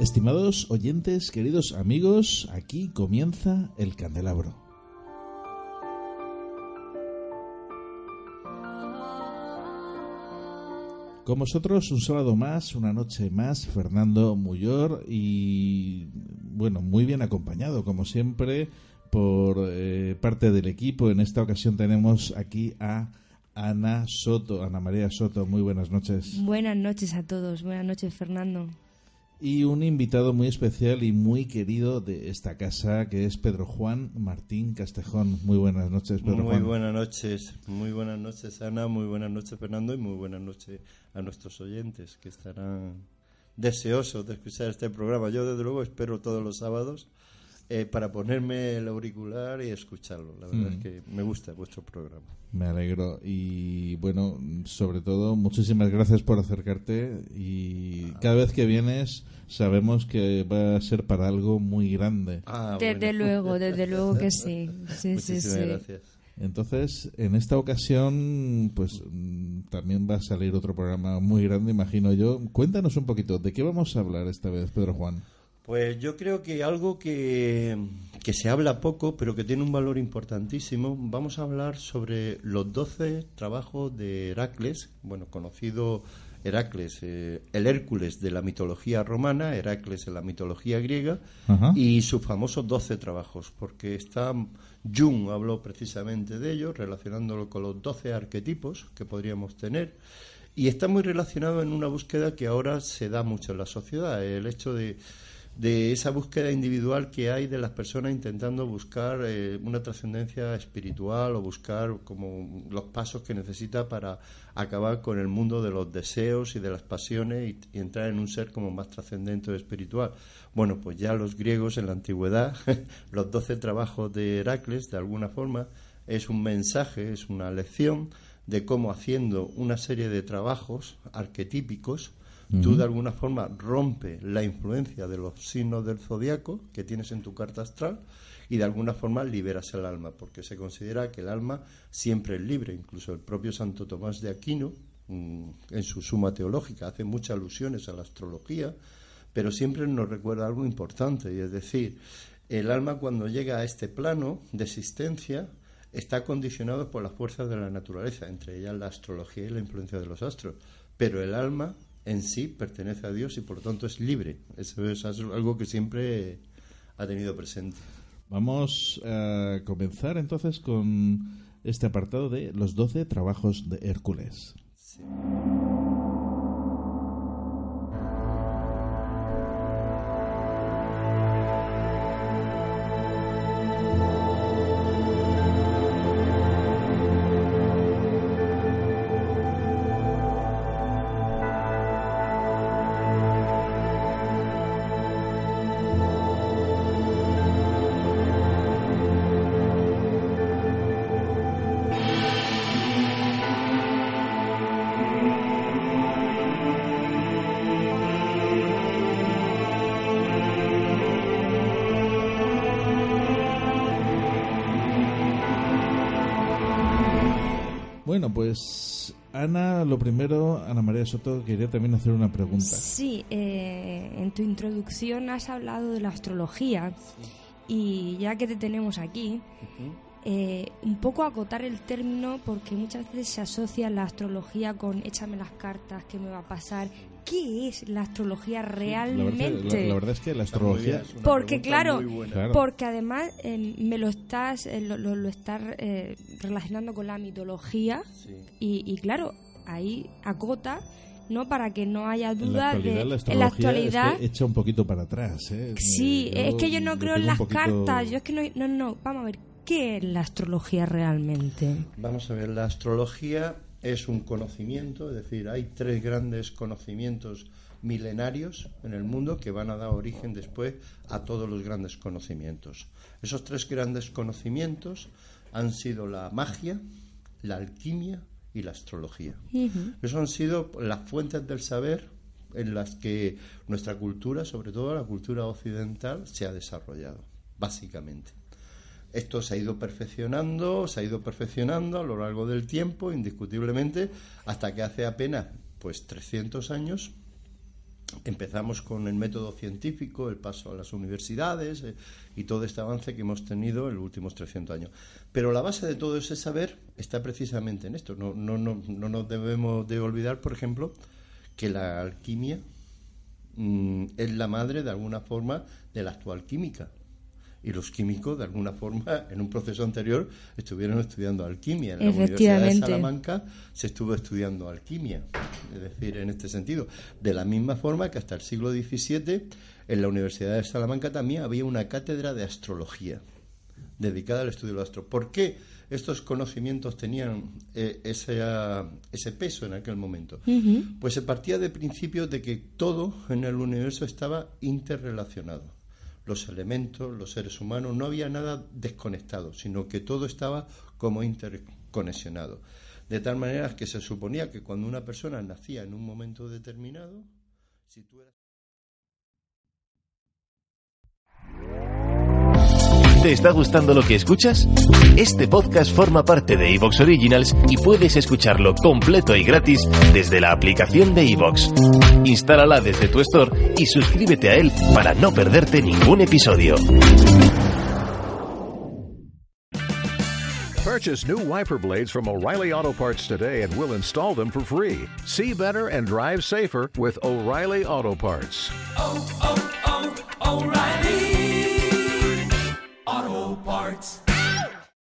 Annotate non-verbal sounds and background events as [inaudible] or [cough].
Estimados oyentes, queridos amigos, aquí comienza el candelabro. Con vosotros un sábado más, una noche más, Fernando Muyor y bueno, muy bien acompañado como siempre por eh, parte del equipo. En esta ocasión tenemos aquí a Ana Soto, Ana María Soto. Muy buenas noches. Buenas noches a todos, buenas noches Fernando y un invitado muy especial y muy querido de esta casa, que es Pedro Juan Martín Castejón. Muy buenas noches, Pedro muy Juan. Muy buenas noches, muy buenas noches, Ana, muy buenas noches, Fernando, y muy buenas noches a nuestros oyentes que estarán deseosos de escuchar este programa. Yo, desde luego, espero todos los sábados eh, para ponerme el auricular y escucharlo. La verdad es mm. que me gusta vuestro programa. Me alegro. Y bueno, sobre todo, muchísimas gracias por acercarte. Y cada vez que vienes, sabemos que va a ser para algo muy grande. Ah, desde [laughs] luego, desde luego que sí. Sí, sí, sí. Gracias. Entonces, en esta ocasión, pues también va a salir otro programa muy grande, imagino yo. Cuéntanos un poquito, ¿de qué vamos a hablar esta vez, Pedro Juan? Pues yo creo que algo que, se habla poco, pero que tiene un valor importantísimo, vamos a hablar sobre los doce trabajos de Heracles, bueno, conocido Heracles, eh, el Hércules de la mitología romana, Heracles en la mitología griega, y sus famosos doce trabajos, porque está, Jung habló precisamente de ello, relacionándolo con los doce arquetipos que podríamos tener, y está muy relacionado en una búsqueda que ahora se da mucho en la sociedad, el hecho de de esa búsqueda individual que hay de las personas intentando buscar eh, una trascendencia espiritual o buscar como los pasos que necesita para acabar con el mundo de los deseos y de las pasiones y, entrar en un ser como más trascendente o espiritual. Bueno, pues ya los griegos en la antigüedad, [laughs] los doce trabajos de Heracles, de alguna forma, es un mensaje, es una lección de cómo haciendo una serie de trabajos arquetípicos, Tú de alguna forma rompe la influencia de los signos del zodiaco que tienes en tu carta astral y de alguna forma liberas el alma, porque se considera que el alma siempre es libre. Incluso el propio Santo Tomás de Aquino, mm, en su suma teológica, hace muchas alusiones a la astrología, pero siempre nos recuerda algo importante, y es decir, el alma cuando llega a este plano de existencia está condicionado por las fuerzas de la naturaleza, entre ellas la astrología y la influencia de los astros, pero el alma en sí pertenece a Dios y por lo tanto es libre. Eso es algo que siempre ha tenido presente. Vamos a comenzar entonces con este apartado de los doce trabajos de Hércules. Bueno, pues Ana, lo primero, Ana María Soto, quería también hacer una pregunta. Sí, eh, en tu introducción has hablado de la astrología. Y ya que te tenemos aquí, eh, un poco acotar el término porque muchas veces se asocia la astrología con échame las cartas, qué me va a pasar. ¿Qué es la astrología La realmente? verdad, la- la verdad es que la astrología... Es una Porque claro, muy buena. Claro. porque además eh, me lo estás eh, lo, lo- lo estás eh, relacionando con la mitología Sí. y, y claro, ahí acota, ¿no? Para que no haya En la duda actualidad, de la en la actualidad. es que echa un poquito para atrás. ¿eh? Sí, es que yo no creo en las poquito- cartas. Yo es que no, no, no. Vamos a ver, ¿qué es la astrología realmente? Vamos a ver, la astrología es un conocimiento, es decir, hay tres grandes conocimientos milenarios en el mundo que van a dar origen después a todos los grandes conocimientos. Esos tres grandes conocimientos han sido la magia, la alquimia y la astrología. Esos han sido las fuentes del saber en las que nuestra cultura, sobre todo la cultura occidental, se ha desarrollado, básicamente. Esto se ha ido perfeccionando, se ha ido perfeccionando a lo largo del tiempo, indiscutiblemente, hasta que hace apenas pues 300 años empezamos con el método científico, el paso a las universidades eh, y todo este avance que hemos tenido en los últimos 300 años. Pero la base de todo ese saber está precisamente en esto. No, no, no, no nos debemos de olvidar, por ejemplo, que la alquimia mm, es la madre de alguna forma de la actual química. Y los químicos, de alguna forma, en un proceso anterior, estuvieron estudiando alquimia. En la Universidad de. Salamanca se estuvo estudiando alquimia. Es decir, en este sentido, de la misma forma que hasta el siglo XVII, en la Universidad de Salamanca también había una cátedra de astrología dedicada al estudio del astro. ¿Por qué estos conocimientos tenían eh, ese, ese peso en aquel momento? Pues se partía de principio de que todo en el universo estaba interrelacionado. Los elementos, los seres humanos, no había nada desconectado, sino que todo estaba como interconexionado. De tal manera que se suponía que cuando una persona nacía en un momento determinado, si eras ¿Te está gustando lo que escuchas? Este podcast forma parte de Evox Originals y puedes escucharlo completo y gratis desde la aplicación de Evox. Instálala desde tu store y suscríbete a él para no perderte ningún episodio. Purchase new wiper blades from O'Reilly Auto Parts today and we'll install them for free. See better and drive safer with O'Reilly Auto Parts. oh, oh, O'Reilly Auto Parts.